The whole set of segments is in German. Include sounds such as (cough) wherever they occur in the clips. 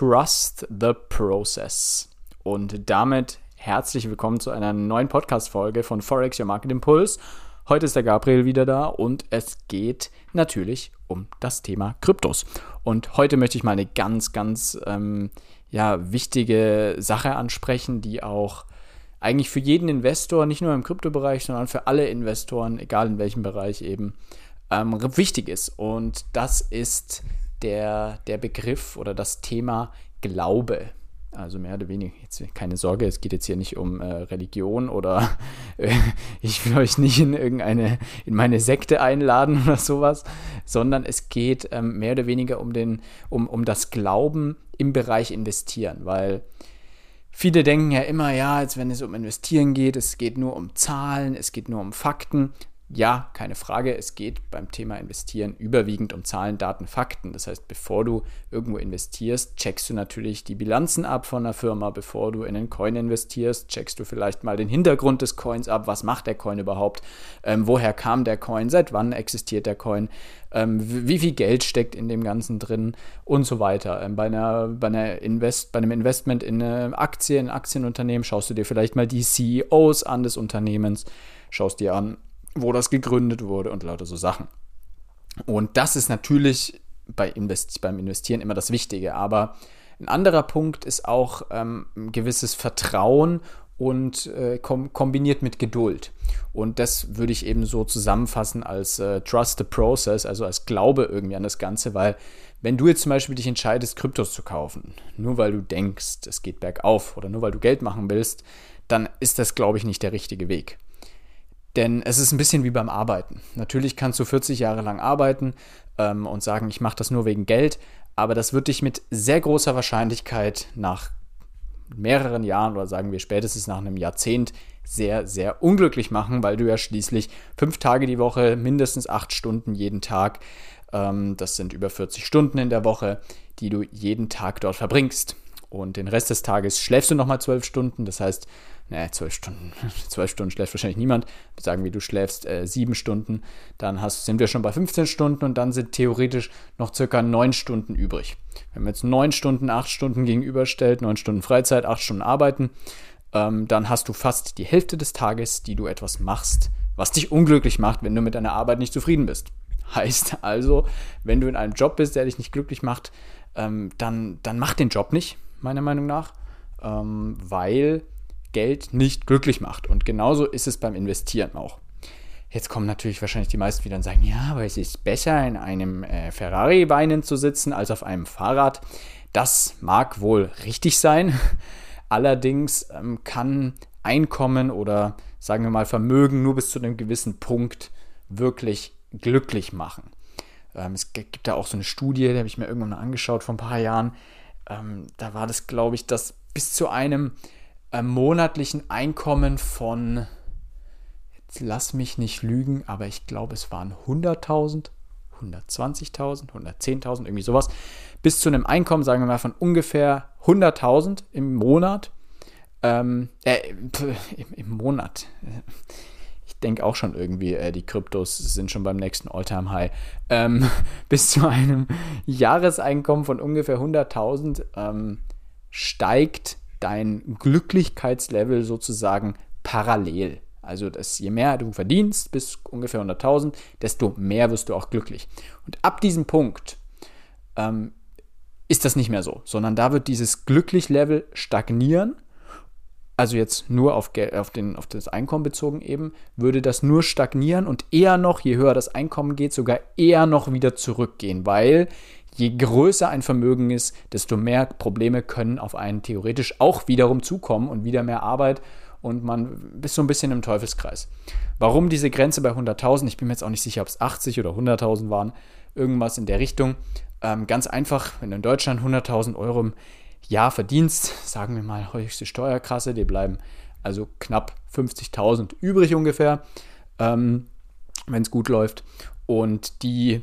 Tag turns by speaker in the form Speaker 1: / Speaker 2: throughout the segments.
Speaker 1: Trust the Process. Und damit herzlich willkommen zu einer neuen Podcast-Folge von Forex Your Market Impulse. Heute ist der Gabriel wieder da und es geht natürlich um das Thema Kryptos. Und heute möchte ich mal eine ganz, ganz ähm, ja, wichtige Sache ansprechen, die auch eigentlich für jeden Investor, nicht nur im Kryptobereich, sondern für alle Investoren, egal in welchem Bereich eben, ähm, wichtig ist. Und das ist der, der Begriff oder das Thema Glaube. Also mehr oder weniger, jetzt keine Sorge, es geht jetzt hier nicht um äh, Religion oder (laughs) äh, ich will euch nicht in irgendeine, in meine Sekte einladen oder sowas, sondern es geht ähm, mehr oder weniger um, den, um, um das Glauben im Bereich Investieren, weil viele denken ja immer, ja, jetzt wenn es um Investieren geht, es geht nur um Zahlen, es geht nur um Fakten ja, keine Frage, es geht beim Thema Investieren überwiegend um Zahlen, Daten, Fakten. Das heißt, bevor du irgendwo investierst, checkst du natürlich die Bilanzen ab von der Firma. Bevor du in einen Coin investierst, checkst du vielleicht mal den Hintergrund des Coins ab. Was macht der Coin überhaupt? Ähm, woher kam der Coin? Seit wann existiert der Coin? Ähm, wie viel Geld steckt in dem Ganzen drin? Und so weiter. Ähm, bei, einer, bei, einer Invest, bei einem Investment in eine Aktie, in ein Aktienunternehmen, schaust du dir vielleicht mal die CEOs an des Unternehmens, schaust dir an, wo das gegründet wurde und lauter so Sachen. Und das ist natürlich bei Invest beim Investieren immer das Wichtige. Aber ein anderer Punkt ist auch ähm, ein gewisses Vertrauen und äh, kom kombiniert mit Geduld. Und das würde ich eben so zusammenfassen als äh, Trust the Process, also als Glaube irgendwie an das Ganze, weil wenn du jetzt zum Beispiel dich entscheidest, Kryptos zu kaufen, nur weil du denkst, es geht bergauf oder nur weil du Geld machen willst, dann ist das, glaube ich, nicht der richtige Weg. Denn es ist ein bisschen wie beim Arbeiten. Natürlich kannst du 40 Jahre lang arbeiten ähm, und sagen, ich mache das nur wegen Geld, aber das wird dich mit sehr großer Wahrscheinlichkeit nach mehreren Jahren oder sagen wir spätestens nach einem Jahrzehnt sehr, sehr unglücklich machen, weil du ja schließlich fünf Tage die Woche, mindestens acht Stunden jeden Tag, ähm, das sind über 40 Stunden in der Woche, die du jeden Tag dort verbringst. Und den Rest des Tages schläfst du nochmal zwölf Stunden. Das heißt, naja, zwölf Stunden, (laughs) zwölf Stunden schläft wahrscheinlich niemand. Sagen wir, du schläfst äh, sieben Stunden, dann hast, sind wir schon bei 15 Stunden und dann sind theoretisch noch circa neun Stunden übrig. Wenn man jetzt neun Stunden, acht Stunden gegenüberstellt, neun Stunden Freizeit, acht Stunden Arbeiten, ähm, dann hast du fast die Hälfte des Tages, die du etwas machst, was dich unglücklich macht, wenn du mit deiner Arbeit nicht zufrieden bist. (laughs) Heißt also, wenn du in einem Job bist, der dich nicht glücklich macht, ähm, dann, dann mach den Job nicht, meiner Meinung nach, ähm, weil Geld nicht glücklich macht. Und genauso ist es beim Investieren auch. Jetzt kommen natürlich wahrscheinlich die meisten wieder und sagen, ja, aber es ist besser, in einem äh, Ferrari weinen zu sitzen, als auf einem Fahrrad. Das mag wohl richtig sein. (laughs) Allerdings ähm, kann Einkommen oder sagen wir mal Vermögen nur bis zu einem gewissen Punkt wirklich glücklich machen. Ähm, es gibt da auch so eine Studie, die habe ich mir irgendwann mal angeschaut vor ein paar Jahren. Ähm, da war das, glaube ich, dass bis zu einem äh, monatlichen Einkommen von, jetzt lass mich nicht lügen, aber ich glaube, es waren 100.000, 120.000, 110.000, irgendwie sowas, bis zu einem Einkommen, sagen wir mal, von ungefähr 100.000 im Monat. Ähm, äh, im, im, Monat. Ich denke auch schon irgendwie, äh, die Kryptos sind schon beim nächsten All-Time-High. Ähm, (laughs) bis zu einem Jahreseinkommen von ungefähr 100.000 ähm, steigt dein Glücklichkeitslevel sozusagen parallel. Also, dass je mehr du verdienst, bis ungefähr 100.000, desto mehr wirst du auch glücklich. Und ab diesem Punkt ähm, ist das nicht mehr so, sondern da wird dieses Glücklich-Level stagnieren. Also jetzt nur auf, auf, den, auf das Einkommen bezogen eben, würde das nur stagnieren und eher noch, je höher das Einkommen geht, sogar eher noch wieder zurückgehen, weil je größer ein Vermögen ist, desto mehr Probleme können auf einen theoretisch auch wiederum zukommen und wieder mehr Arbeit und man ist so ein bisschen im Teufelskreis. Warum diese Grenze bei 100.000? Ich bin mir jetzt auch nicht sicher, ob es 80 oder 100.000 waren, irgendwas in der Richtung. Ähm, ganz einfach, wenn du in Deutschland 100.000 Euro im Jahr verdienst, sagen wir mal höchste Steuerkrasse, die bleiben also knapp 50.000 übrig ungefähr, ähm, wenn es gut läuft. Und die,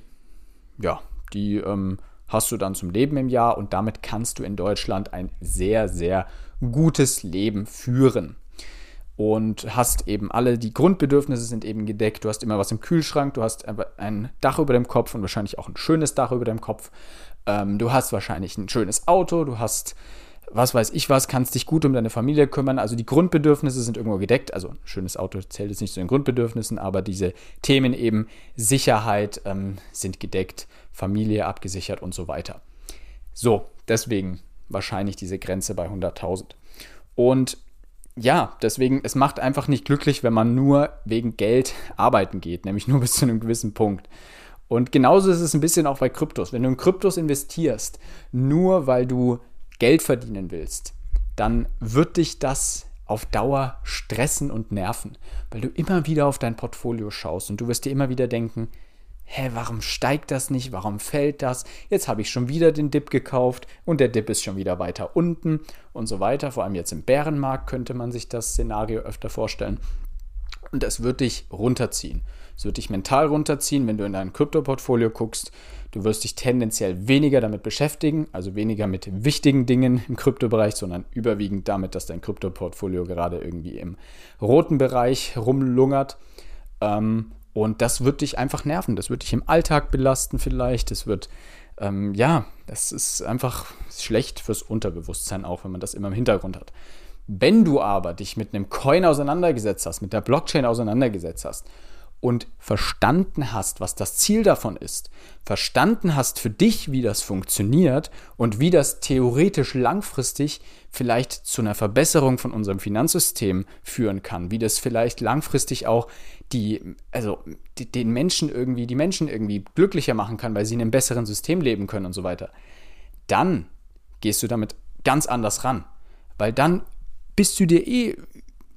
Speaker 1: ja, die ähm, hast du dann zum Leben im Jahr und damit kannst du in Deutschland ein sehr, sehr gutes Leben führen. Und hast eben alle, die Grundbedürfnisse sind eben gedeckt. Du hast immer was im Kühlschrank, du hast ein Dach über dem Kopf und wahrscheinlich auch ein schönes Dach über dem Kopf. Ähm, du hast wahrscheinlich ein schönes Auto, du hast was weiß ich was, kannst dich gut um deine Familie kümmern. Also die Grundbedürfnisse sind irgendwo gedeckt. Also ein schönes Auto zählt jetzt nicht zu den Grundbedürfnissen, aber diese Themen eben Sicherheit ähm, sind gedeckt, Familie abgesichert und so weiter. So, deswegen wahrscheinlich diese Grenze bei 100.000. Und ja, deswegen, es macht einfach nicht glücklich, wenn man nur wegen Geld (laughs) arbeiten geht, nämlich nur bis zu einem gewissen Punkt. Und genauso ist es ein bisschen auch bei Kryptos. Wenn du in Kryptos investierst, nur weil du Geld verdienen willst, dann wird dich das auf Dauer stressen und nerven, weil du immer wieder auf dein Portfolio schaust und du wirst dir immer wieder denken, hä, warum steigt das nicht? Warum fällt das? Jetzt habe ich schon wieder den Dip gekauft und der Dip ist schon wieder weiter unten und so weiter. Vor allem jetzt im Bärenmarkt könnte man sich das Szenario öfter vorstellen. Und es wird dich runterziehen. Es wird dich mental runterziehen, wenn du in dein Krypto-Portfolio guckst. Du wirst dich tendenziell weniger damit beschäftigen, also weniger mit wichtigen Dingen im Kryptobereich, sondern überwiegend damit, dass dein Krypto-Portfolio gerade irgendwie im roten Bereich rumlungert. Ähm, und das wird dich einfach nerven. Das wird dich im Alltag belasten vielleicht. Das wird, ähm, ja, das ist einfach schlecht fürs Unterbewusstsein auch, wenn man das immer im Hintergrund hat. Wenn du aber dich mit einem Coin auseinandergesetzt hast, mit der Blockchain auseinandergesetzt hast und verstanden hast, was das Ziel davon ist, verstanden hast für dich, wie das funktioniert und wie das theoretisch langfristig vielleicht zu einer Verbesserung von unserem Finanzsystem führen kann, wie das vielleicht langfristig auch die, also den Menschen irgendwie, die Menschen irgendwie glücklicher machen kann, weil sie in einem besseren System leben können und so weiter, dann gehst du damit ganz anders ran. Weil dann bist du dir eh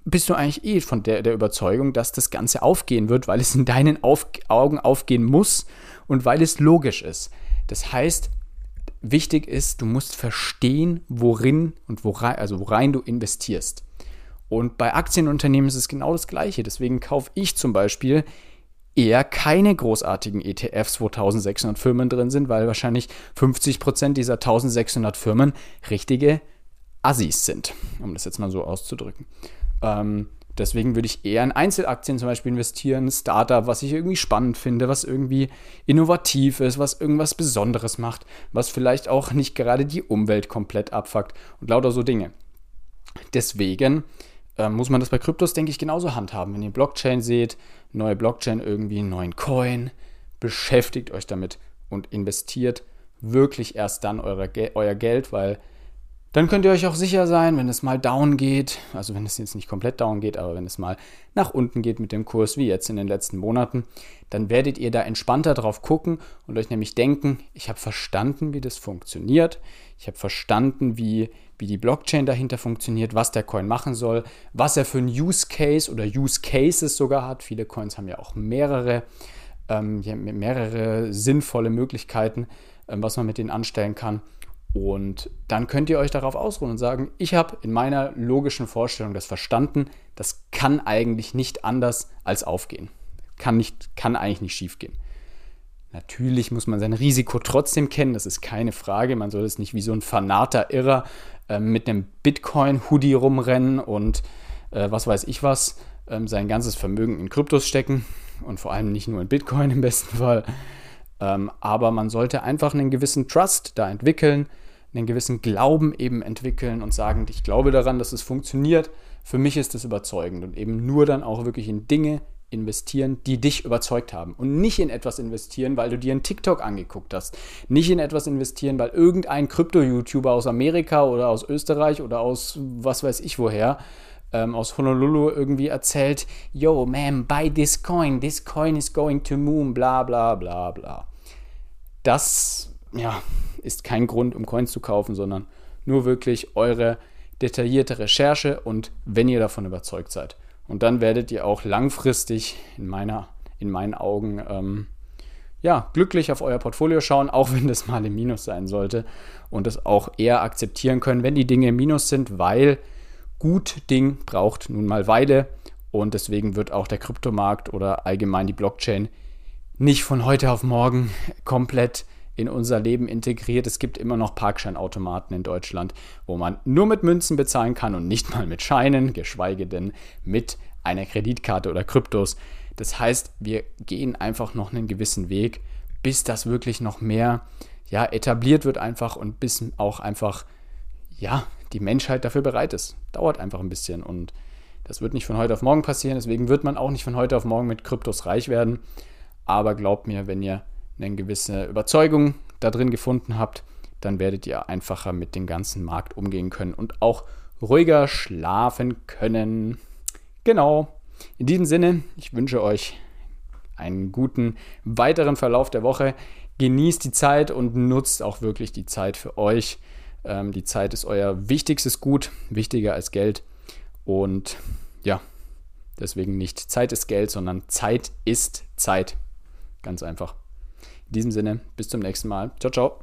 Speaker 1: bist du eigentlich eh von der, der Überzeugung, dass das Ganze aufgehen wird, weil es in deinen Auf Augen aufgehen muss und weil es logisch ist. Das heißt, wichtig ist, du musst verstehen, worin und worein, also worein du investierst. Und bei Aktienunternehmen ist es genau das Gleiche. Deswegen kaufe ich zum Beispiel eher keine großartigen ETFs, wo 1600 Firmen drin sind, weil wahrscheinlich 50% dieser 1600 Firmen richtige Assis sind, um das jetzt mal so auszudrücken. Ähm, deswegen würde ich eher in Einzelaktien zum Beispiel investieren, ein Startup, was ich irgendwie spannend finde, was irgendwie innovativ ist, was irgendwas Besonderes macht, was vielleicht auch nicht gerade die Umwelt komplett abfuckt und lauter so Dinge. Deswegen äh, muss man das bei Kryptos, denke ich, genauso handhaben. Wenn ihr Blockchain seht, neue Blockchain irgendwie, einen neuen Coin, beschäftigt euch damit und investiert wirklich erst dann eure, euer Geld, weil dann könnt ihr euch auch sicher sein, wenn es mal down geht, also wenn es jetzt nicht komplett down geht, aber wenn es mal nach unten geht mit dem Kurs, wie jetzt in den letzten Monaten, dann werdet ihr da entspannter drauf gucken und euch nämlich denken, ich habe verstanden, wie das funktioniert, ich habe verstanden, wie, wie die Blockchain dahinter funktioniert, was der Coin machen soll, was er für einen Use Case oder Use Cases sogar hat. Viele Coins haben ja auch mehrere, ähm, mehrere sinnvolle Möglichkeiten, ähm, was man mit denen anstellen kann. Und dann könnt ihr euch darauf ausruhen und sagen, ich habe in meiner logischen Vorstellung das verstanden, das kann eigentlich nicht anders als aufgehen. Kann, nicht, kann eigentlich nicht schief gehen. Natürlich muss man sein Risiko trotzdem kennen, das ist keine Frage. Man soll es nicht wie so ein fanater Irrer äh, mit einem Bitcoin-Hoodie rumrennen und äh, was weiß ich was, äh, sein ganzes Vermögen in Kryptos stecken und vor allem nicht nur in Bitcoin im besten Fall. Ähm, aber man sollte einfach einen gewissen Trust da entwickeln, einen gewissen Glauben eben entwickeln und sagen, ich glaube daran, dass es funktioniert. Für mich ist es überzeugend und eben nur dann auch wirklich in Dinge investieren, die dich überzeugt haben und nicht in etwas investieren, weil du dir einen TikTok angeguckt hast. Nicht in etwas investieren, weil irgendein Krypto-YouTuber aus Amerika oder aus Österreich oder aus was weiß ich woher ähm, aus Honolulu irgendwie erzählt, yo, man, buy this coin, this coin is going to moon, bla bla bla bla. Das, ja, ist kein Grund, um Coins zu kaufen, sondern nur wirklich eure detaillierte Recherche und wenn ihr davon überzeugt seid. Und dann werdet ihr auch langfristig in, meiner, in meinen Augen ähm, ja, glücklich auf euer Portfolio schauen, auch wenn das mal im Minus sein sollte und es auch eher akzeptieren können, wenn die Dinge im Minus sind, weil gut Ding braucht nun mal Weile und deswegen wird auch der Kryptomarkt oder allgemein die Blockchain nicht von heute auf morgen komplett in unser Leben integriert. Es gibt immer noch Parkscheinautomaten in Deutschland, wo man nur mit Münzen bezahlen kann und nicht mal mit Scheinen, geschweige denn mit einer Kreditkarte oder Kryptos. Das heißt, wir gehen einfach noch einen gewissen Weg, bis das wirklich noch mehr ja, etabliert wird einfach und bis auch einfach ja, die Menschheit dafür bereit ist. Dauert einfach ein bisschen und das wird nicht von heute auf morgen passieren, deswegen wird man auch nicht von heute auf morgen mit Kryptos reich werden. Aber glaubt mir, wenn ihr eine gewisse Überzeugung da drin gefunden habt, dann werdet ihr einfacher mit dem ganzen Markt umgehen können und auch ruhiger schlafen können. Genau. In diesem Sinne, ich wünsche euch einen guten weiteren Verlauf der Woche. Genießt die Zeit und nutzt auch wirklich die Zeit für euch. Ähm, die Zeit ist euer wichtigstes Gut, wichtiger als Geld. Und ja, deswegen nicht Zeit ist Geld, sondern Zeit ist Zeit. Ganz einfach. In diesem Sinne, bis zum nächsten Mal. Ciao, ciao.